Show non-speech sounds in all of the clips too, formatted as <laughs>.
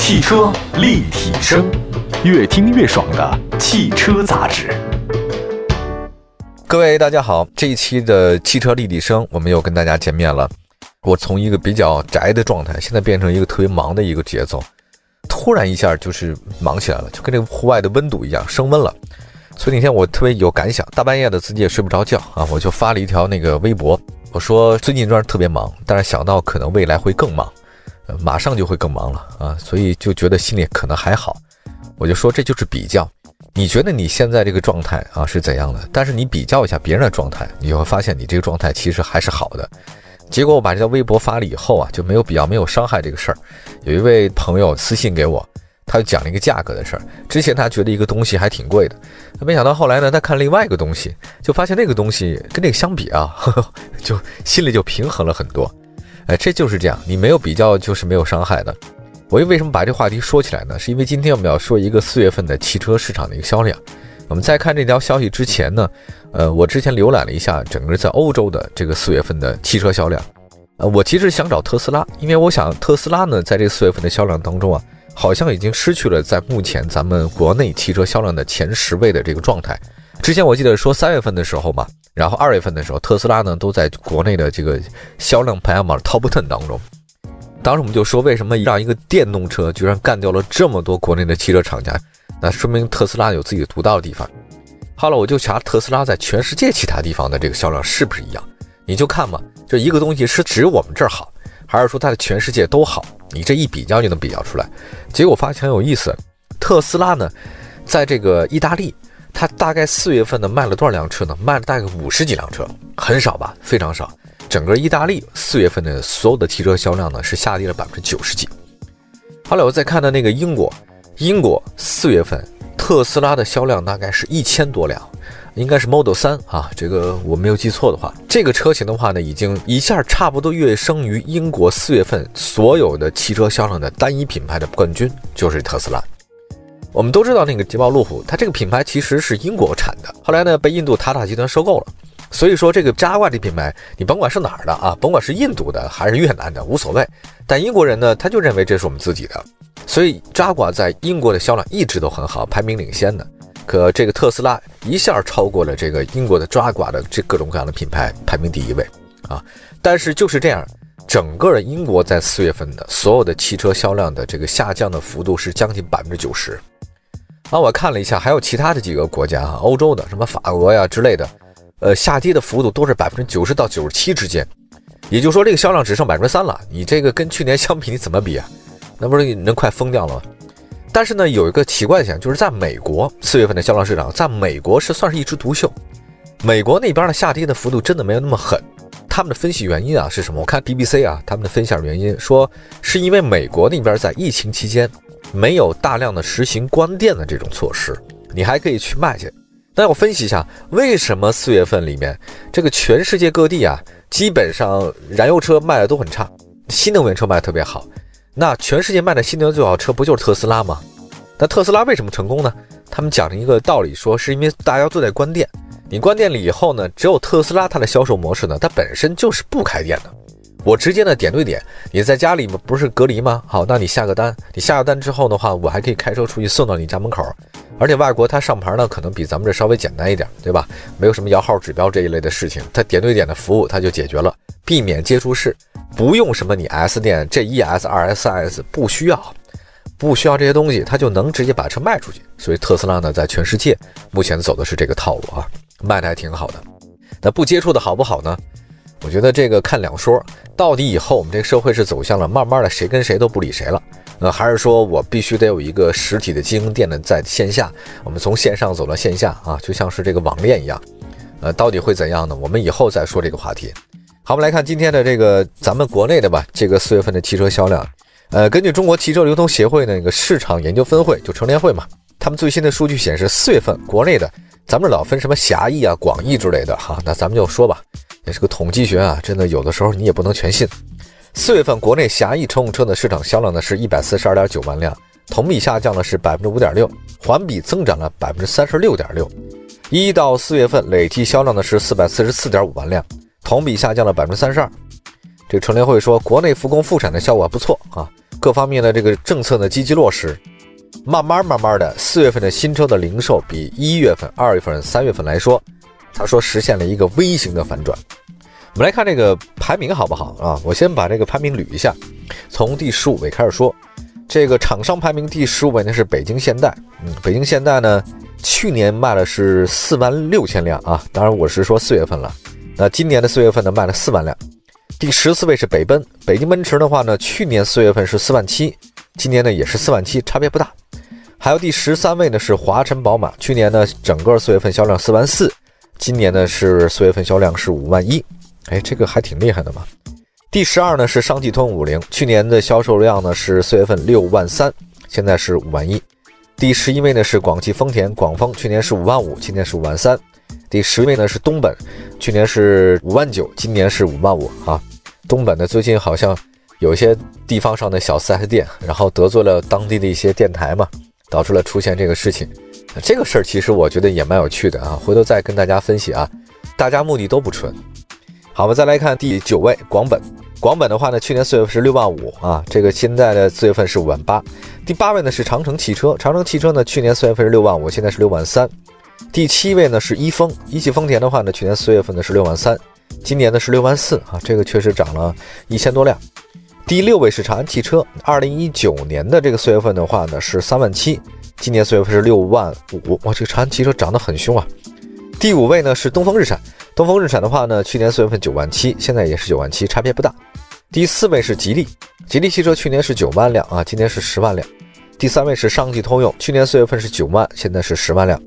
汽车立体声，越听越爽的汽车杂志。各位大家好，这一期的汽车立体声，我们又跟大家见面了。我从一个比较宅的状态，现在变成一个特别忙的一个节奏，突然一下就是忙起来了，就跟这个户外的温度一样升温了。所以那天我特别有感想，大半夜的自己也睡不着觉啊，我就发了一条那个微博，我说最近这段特别忙，但是想到可能未来会更忙。马上就会更忙了啊，所以就觉得心里可能还好。我就说这就是比较，你觉得你现在这个状态啊是怎样的？但是你比较一下别人的状态，你就会发现你这个状态其实还是好的。结果我把这条微博发了以后啊，就没有比较，没有伤害这个事儿。有一位朋友私信给我，他就讲了一个价格的事儿。之前他觉得一个东西还挺贵的，没想到后来呢，他看另外一个东西，就发现那个东西跟那个相比啊，呵 <laughs> 呵就心里就平衡了很多。哎，这就是这样，你没有比较就是没有伤害的。我又为什么把这话题说起来呢？是因为今天我们要说一个四月份的汽车市场的一个销量。我们在看这条消息之前呢，呃，我之前浏览了一下整个在欧洲的这个四月份的汽车销量。呃，我其实想找特斯拉，因为我想特斯拉呢，在这四月份的销量当中啊，好像已经失去了在目前咱们国内汽车销量的前十位的这个状态。之前我记得说三月份的时候嘛。然后二月份的时候，特斯拉呢都在国内的这个销量排行榜 top ten 当中。当时我们就说，为什么让一个电动车居然干掉了这么多国内的汽车厂家？那说明特斯拉有自己独到的地方。好了，我就查特斯拉在全世界其他地方的这个销量是不是一样？你就看嘛，就一个东西是只有我们这儿好，还是说它的全世界都好？你这一比较就能比较出来。结果发现很有意思，特斯拉呢，在这个意大利。它大概四月份呢卖了多少辆车呢？卖了大概五十几辆车，很少吧？非常少。整个意大利四月份的所有的汽车销量呢是下跌了百分之九十几。后来我再看到那个英国，英国四月份特斯拉的销量大概是一千多辆，应该是 Model 三啊，这个我没有记错的话，这个车型的话呢，已经一下差不多跃升于英国四月份所有的汽车销量的单一品牌的冠军，就是特斯拉。我们都知道那个捷豹路虎，它这个品牌其实是英国产的，后来呢被印度塔塔集团收购了。所以说这个扎挂这品牌，你甭管是哪儿的啊，甭管是印度的还是越南的，无所谓。但英国人呢，他就认为这是我们自己的，所以扎挂在英国的销量一直都很好，排名领先的。可这个特斯拉一下超过了这个英国的扎挂的这各种各样的品牌，排名第一位啊。但是就是这样，整个英国在四月份的所有的汽车销量的这个下降的幅度是将近百分之九十。啊，我看了一下，还有其他的几个国家啊，欧洲的什么法国呀之类的，呃，下跌的幅度都是百分之九十到九十七之间，也就是说这个销量只剩百分之三了。你这个跟去年相比，你怎么比啊？那不是你能快疯掉了吗？但是呢，有一个奇怪现象，就是在美国四月份的销量市场，在美国是算是一枝独秀。美国那边的下跌的幅度真的没有那么狠。他们的分析原因啊是什么？我看 BBC 啊，他们的分析原因说是因为美国那边在疫情期间。没有大量的实行关店的这种措施，你还可以去卖去。那我分析一下，为什么四月份里面这个全世界各地啊，基本上燃油车卖的都很差，新能源车卖的特别好。那全世界卖的新能源最好车不就是特斯拉吗？那特斯拉为什么成功呢？他们讲了一个道理，说是因为大家都在关店，你关店了以后呢，只有特斯拉它的销售模式呢，它本身就是不开店的。我直接呢点对点，你在家里不是隔离吗？好，那你下个单，你下个单之后的话，我还可以开车出去送到你家门口。而且外国它上牌呢，可能比咱们这稍微简单一点，对吧？没有什么摇号指标这一类的事情，它点对点的服务它就解决了，避免接触式，不用什么你 S 店这一 S 二 S 三 S 不需要，不需要这些东西，它就能直接把车卖出去。所以特斯拉呢，在全世界目前走的是这个套路啊，卖的还挺好的。那不接触的好不好呢？我觉得这个看两说，到底以后我们这个社会是走向了慢慢的谁跟谁都不理谁了，呃，还是说我必须得有一个实体的经营店呢，在线下，我们从线上走到线下啊，就像是这个网恋一样，呃，到底会怎样呢？我们以后再说这个话题。好，我们来看今天的这个咱们国内的吧，这个四月份的汽车销量，呃，根据中国汽车流通协会那个市场研究分会，就成联会嘛，他们最新的数据显示，四月份国内的，咱们老分什么狭义啊、广义之类的哈，那咱们就说吧。也是个统计学啊，真的有的时候你也不能全信。四月份国内狭义乘用车的市场销量呢是一百四十二点九万辆，同比下降了是百分之五点六，环比增长了百分之三十六点六。一到四月份累计销量呢是四百四十四点五万辆，同比下降了百分之三十二。这个乘联会说，国内复工复产的效果还不错啊，各方面的这个政策呢积极落实，慢慢慢慢的，四月份的新车的零售比一月份、二月份、三月份来说，他说实现了一个微型的反转。我们来看这个排名好不好啊？我先把这个排名捋一下，从第十五位开始说。这个厂商排名第十五位呢是北京现代，嗯，北京现代呢去年卖了是四万六千辆啊，当然我是说四月份了，那今年的四月份呢卖了四万辆。第十四位是北奔，北京奔驰的话呢，去年四月份是四万七，今年呢也是四万七，差别不大。还有第十三位呢是华晨宝马，去年呢整个四月份销量四万四，今年呢是四月份销量是五万一，哎，这个还挺厉害的嘛。第十二呢是上汽通用五菱，去年的销售量呢是四月份六万三，现在是五万一。第十一位呢是广汽丰田，广丰去年是五万五，今年是五万三。第十位呢是东本，去年是五万九，今年是五万五啊。东本呢最近好像有一些地方上的小 4S 店，然后得罪了当地的一些电台嘛，导致了出现这个事情。这个事儿其实我觉得也蛮有趣的啊，回头再跟大家分析啊，大家目的都不纯。好，我们再来看第九位广本。广本的话呢，去年四月份是六万五啊，这个现在的四月份是五万八。第八位呢是长城汽车，长城汽车呢去年四月份是六万五，现在是六万三。第七位呢是一丰，一汽丰田的话呢，去年四月份呢是六万三，今年呢是六万四啊，这个确实涨了一千多辆。第六位是长安汽车，二零一九年的这个四月份的话呢是三万七，今年四月份是六万五，哇，这个长安汽车涨得很凶啊。第五位呢是东风日产。东风日产的话呢，去年四月份九万七，现在也是九万七，差别不大。第四位是吉利，吉利汽车去年是九万辆啊，今年是十万辆。第三位是上汽通用，去年四月份是九万，现在是十万辆。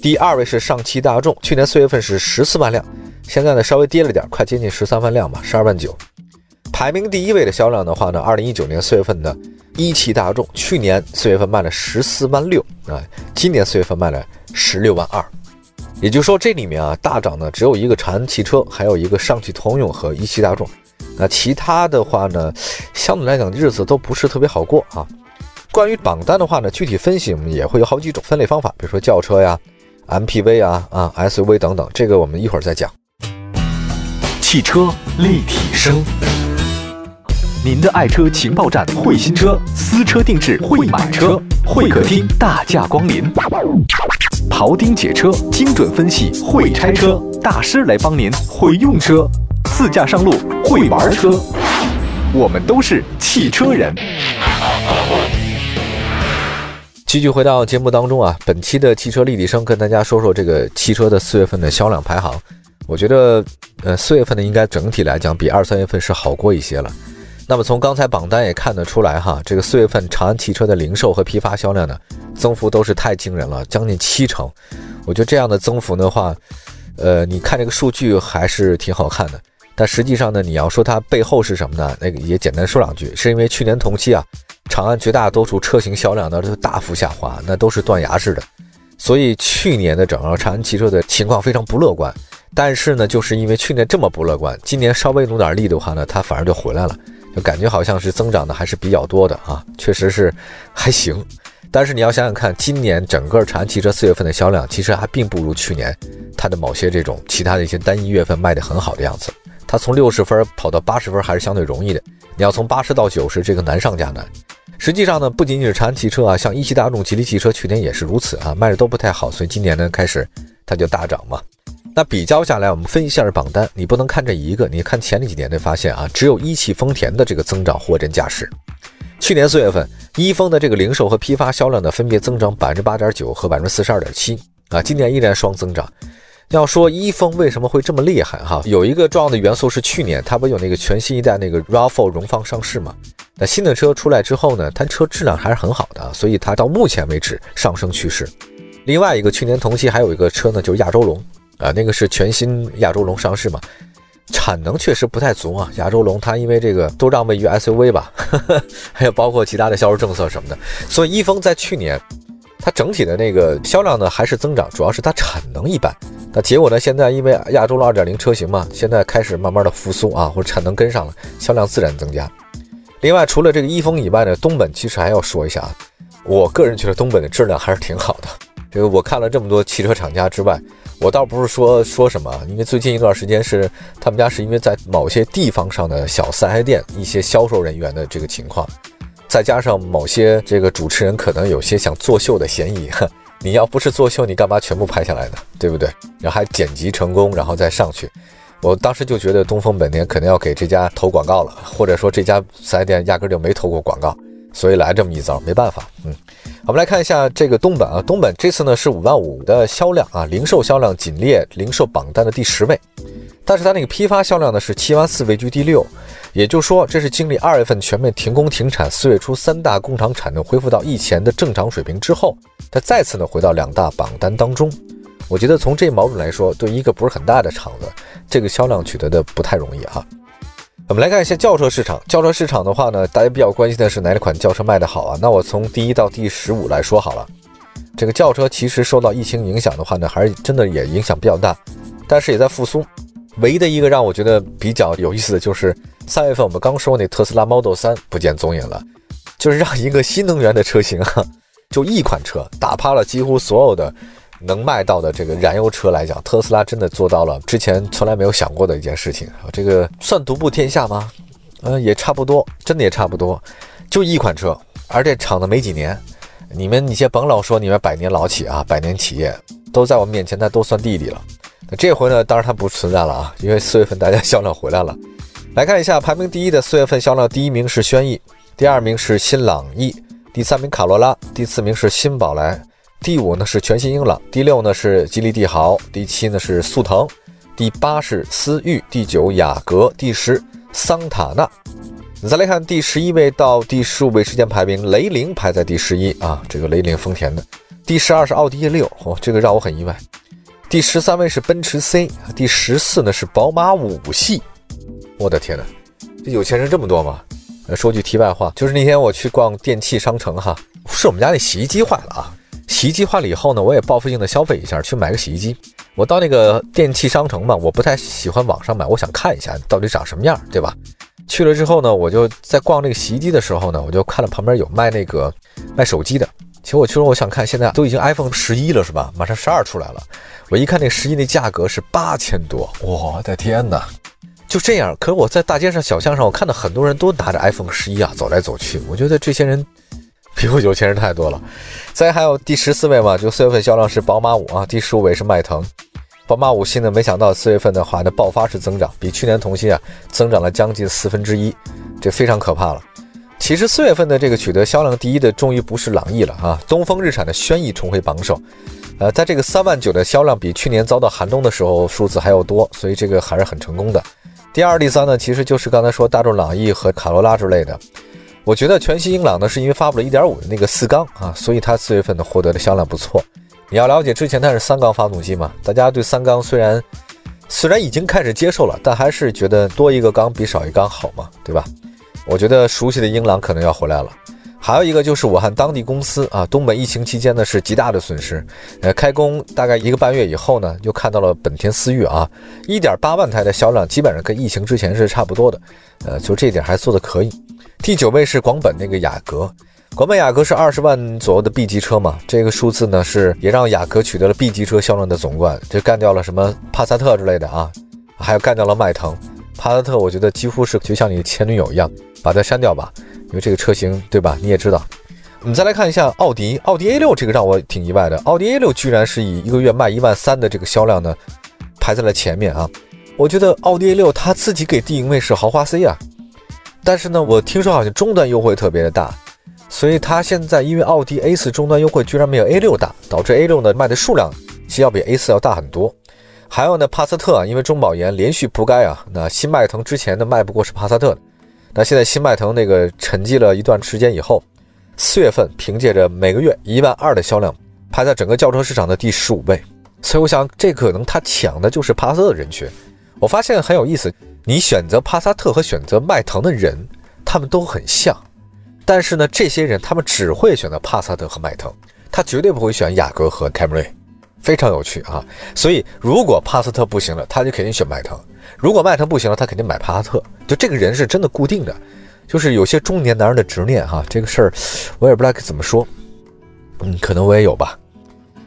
第二位是上汽大众，去年四月份是十四万辆，现在呢稍微跌了点，快接近十三万辆吧，十二万九。排名第一位的销量的话呢，二零一九年四月份的一汽大众，去年四月份卖了十四万六啊，今年四月份卖了十六万二。也就是说，这里面啊，大涨的只有一个长安汽车，还有一个上汽通用和一汽大众。那其他的话呢，相对来讲日子都不是特别好过啊。关于榜单的话呢，具体分析我们也会有好几种分类方法，比如说轿车呀、MPV 啊、啊 SUV 等等，这个我们一会儿再讲。汽车立体声，您的爱车情报站，会新车，私车定制，会买车，会客厅大驾光临。庖丁解车，精准分析；会拆车大师来帮您；会用车，自驾上路；会玩车，我们都是汽车人。继续回到节目当中啊，本期的汽车立体声跟大家说说这个汽车的四月份的销量排行。我觉得，呃，四月份呢应该整体来讲比二三月份是好过一些了。那么从刚才榜单也看得出来哈，这个四月份长安汽车的零售和批发销量呢，增幅都是太惊人了，将近七成。我觉得这样的增幅的话，呃，你看这个数据还是挺好看的。但实际上呢，你要说它背后是什么呢？那个也简单说两句，是因为去年同期啊，长安绝大多数车型销量呢都大幅下滑，那都是断崖式的，所以去年的整个长安汽车的情况非常不乐观。但是呢，就是因为去年这么不乐观，今年稍微努点力的话呢，它反而就回来了。就感觉好像是增长的还是比较多的啊，确实是还行。但是你要想想看，今年整个长安汽车四月份的销量，其实还并不如去年它的某些这种其他的一些单一月份卖的很好的样子。它从六十分跑到八十分还是相对容易的，你要从八十到九十，这个难上加难。实际上呢，不仅仅是长安汽车啊，像一汽大众、吉利汽车去年也是如此啊，卖的都不太好，所以今年呢开始它就大涨嘛。那比较下来，我们分析一下榜单，你不能看这一个，你看前几年的发现啊，只有一汽丰田的这个增长货真价实。去年四月份，一丰的这个零售和批发销量呢，分别增长百分之八点九和百分之四十二点七啊，今年依然双增长。要说一丰为什么会这么厉害哈，有一个重要的元素是去年它不有那个全新一代那个 RAV4 荣放上市嘛？那新的车出来之后呢，它车质量还是很好的，所以它到目前为止上升趋势。另外一个去年同期还有一个车呢，就是亚洲龙。啊，那个是全新亚洲龙上市嘛，产能确实不太足啊。亚洲龙它因为这个都让位于 SUV 吧，<laughs> 还有包括其他的销售政策什么的，所以一丰在去年它整体的那个销量呢还是增长，主要是它产能一般。那结果呢，现在因为亚洲龙2.0车型嘛，现在开始慢慢的复苏啊，或者产能跟上了，销量自然增加。另外，除了这个一丰以外呢，东本其实还要说一下啊，我个人觉得东本的质量还是挺好的。这个我看了这么多汽车厂家之外。我倒不是说说什么，因为最近一段时间是他们家是因为在某些地方上的小四 S 店一些销售人员的这个情况，再加上某些这个主持人可能有些想作秀的嫌疑，你要不是作秀，你干嘛全部拍下来呢？对不对？然后还剪辑成功，然后再上去。我当时就觉得东风本田肯定要给这家投广告了，或者说这家四 S 店压根就没投过广告，所以来这么一招，没办法。嗯，我们来看一下这个东本啊，东本这次呢是五万五的销量啊，零售销量仅列零售榜单的第十位，但是它那个批发销量呢是七万四位居第六，也就是说这是经历二月份全面停工停产，四月初三大工厂产能恢复到疫前的正常水平之后，它再次呢回到两大榜单当中。我觉得从这某种来说，对一个不是很大的厂子，这个销量取得的不太容易哈。我们来看一下轿车市场。轿车市场的话呢，大家比较关心的是哪款轿车卖得好啊？那我从第一到第十五来说好了。这个轿车其实受到疫情影响的话呢，还是真的也影响比较大，但是也在复苏。唯一的一个让我觉得比较有意思的就是三月份我们刚说那特斯拉 Model 3不见踪影了，就是让一个新能源的车型啊，就一款车打趴了几乎所有的。能卖到的这个燃油车来讲，特斯拉真的做到了之前从来没有想过的一件事情啊！这个算独步天下吗？嗯，也差不多，真的也差不多。就一款车，而且厂子没几年，你们你先甭老说你们百年老企啊，百年企业都在我面前，那都算弟弟了。那这回呢，当然它不存在了啊，因为四月份大家销量回来了。来看一下排名第一的四月份销量，第一名是轩逸，第二名是新朗逸，第三名卡罗拉，第四名是新宝来。第五呢是全新英朗，第六呢是吉利帝豪，第七呢是速腾，第八是思域，第九雅阁，第十桑塔纳。你再来看第十一位到第十五位时间排名，雷凌排在第十一啊，这个雷凌丰田的。第十二是奥迪 A 六，哦，这个让我很意外。第十三位是奔驰 C，第十四呢是宝马五系。我的天哪，这有钱人这么多吗？说句题外话，就是那天我去逛电器商城哈，是我们家那洗衣机坏了啊。洗衣机坏了以后呢，我也报复性的消费一下，去买个洗衣机。我到那个电器商城嘛，我不太喜欢网上买，我想看一下到底长什么样，对吧？去了之后呢，我就在逛那个洗衣机的时候呢，我就看了旁边有卖那个卖手机的。其实我去了，我想看，现在都已经 iPhone 十一了是吧？马上十二出来了。我一看那十一那价格是八千多，我的天哪！就这样，可是我在大街上小巷上，我看到很多人都拿着 iPhone 十一啊走来走去，我觉得这些人。比我有钱人太多了，再还有第十四位嘛，就四月份销量是宝马五啊，第十五位是迈腾，宝马五系呢，没想到四月份的话呢爆发式增长，比去年同期啊增长了将近四分之一，这非常可怕了。其实四月份的这个取得销量第一的，终于不是朗逸了啊，东风日产的轩逸重回榜首，呃，在这个三万九的销量比去年遭到寒冬的时候数字还要多，所以这个还是很成功的。第二、第三呢，其实就是刚才说大众朗逸和卡罗拉之类的。我觉得全新英朗呢，是因为发布了1.5的那个四缸啊，所以它四月份呢获得的销量不错。你要了解之前它是三缸发动机嘛，大家对三缸虽然虽然已经开始接受了，但还是觉得多一个缸比少一缸好嘛，对吧？我觉得熟悉的英朗可能要回来了。还有一个就是武汉当地公司啊，东北疫情期间呢是极大的损失。呃，开工大概一个半月以后呢，又看到了本田思域啊，1.8万台的销量基本上跟疫情之前是差不多的。呃，就这一点还做的可以。第九位是广本那个雅阁，广本雅阁是二十万左右的 B 级车嘛，这个数字呢是也让雅阁取得了 B 级车销量的总冠，这干掉了什么帕萨特之类的啊，还有干掉了迈腾。帕萨特我觉得几乎是就像你前女友一样，把它删掉吧，因为这个车型对吧？你也知道。我们再来看一下奥迪，奥迪 A 六这个让我挺意外的，奥迪 A 六居然是以一个月卖一万三的这个销量呢，排在了前面啊。我觉得奥迪 A 六它自己给定位是豪华 C 啊。但是呢，我听说好像终端优惠特别的大，所以它现在因为奥迪 A 四终端优惠居然没有 A 六大，导致 A 六呢卖的数量其实要比 A 四要大很多。还有呢，帕萨特啊，因为中保研连续铺盖啊，那新迈腾之前的卖不过是帕萨特，那现在新迈腾那个沉寂了一段时间以后，四月份凭借着每个月一万二的销量，排在整个轿车市场的第十五位。所以我想，这可能他抢的就是帕萨特的人群。我发现很有意思。你选择帕萨特和选择迈腾的人，他们都很像，但是呢，这些人他们只会选择帕萨特和迈腾，他绝对不会选雅阁和凯美瑞，非常有趣啊！所以如果帕萨特不行了，他就肯定选迈腾；如果迈腾不行了，他肯定买帕萨特。就这个人是真的固定的，就是有些中年男人的执念哈，这个事儿我也不知道该怎么说，嗯，可能我也有吧。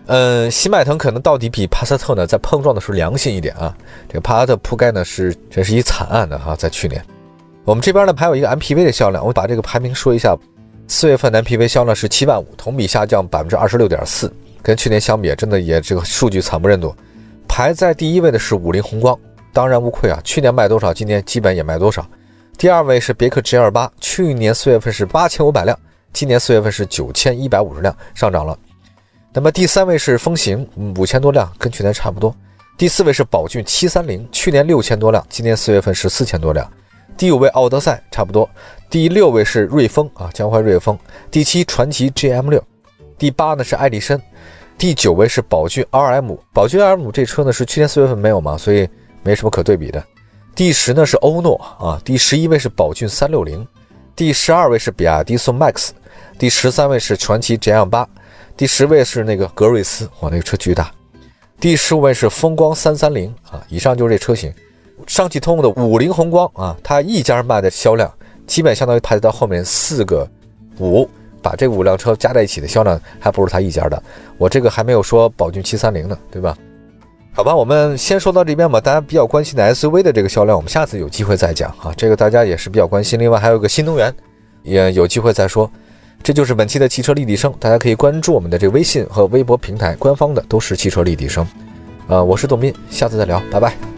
嗯，新迈腾可能到底比帕萨特呢，在碰撞的时候良心一点啊。这个帕萨特铺盖呢是这是一惨案的哈，在去年，我们这边呢还有一个 MPV 的销量，我把这个排名说一下。四月份的 MPV 销量是七万五，同比下降百分之二十六点四，跟去年相比，真的也这个数据惨不忍睹。排在第一位的是五菱宏光，当然无愧啊，去年卖多少，今年基本也卖多少。第二位是别克 GL 八，去年四月份是八千五百辆，今年四月份是九千一百五十辆，上涨了。那么第三位是风行，五千多辆，跟去年差不多。第四位是宝骏七三零，去年六千多辆，今年四月份是四千多辆。第五位奥德赛，差不多。第六位是瑞风啊，江淮瑞风。第七传祺 GM 六。第八呢是爱力绅。第九位是宝骏 RM，宝骏 RM 这车呢是去年四月份没有嘛，所以没什么可对比的。第十呢是欧诺啊，第十一位是宝骏三六零，第十二位是比亚迪宋 MAX，第十三位是传祺 GM 八，第十位是那个格瑞斯，哇，那个车巨大。第十五位是风光三三零啊，以上就是这车型。上汽通用的五菱宏光啊，它一家卖的销量基本相当于排到后面四个五，把这五辆车加在一起的销量还不如它一家的。我这个还没有说宝骏七三零呢，对吧？好吧，我们先说到这边吧。大家比较关心的 SUV 的这个销量，我们下次有机会再讲啊。这个大家也是比较关心。另外还有个新能源，也有机会再说。这就是本期的汽车立体声，大家可以关注我们的这个微信和微博平台，官方的都是汽车立体声。呃，我是董斌，下次再聊，拜拜。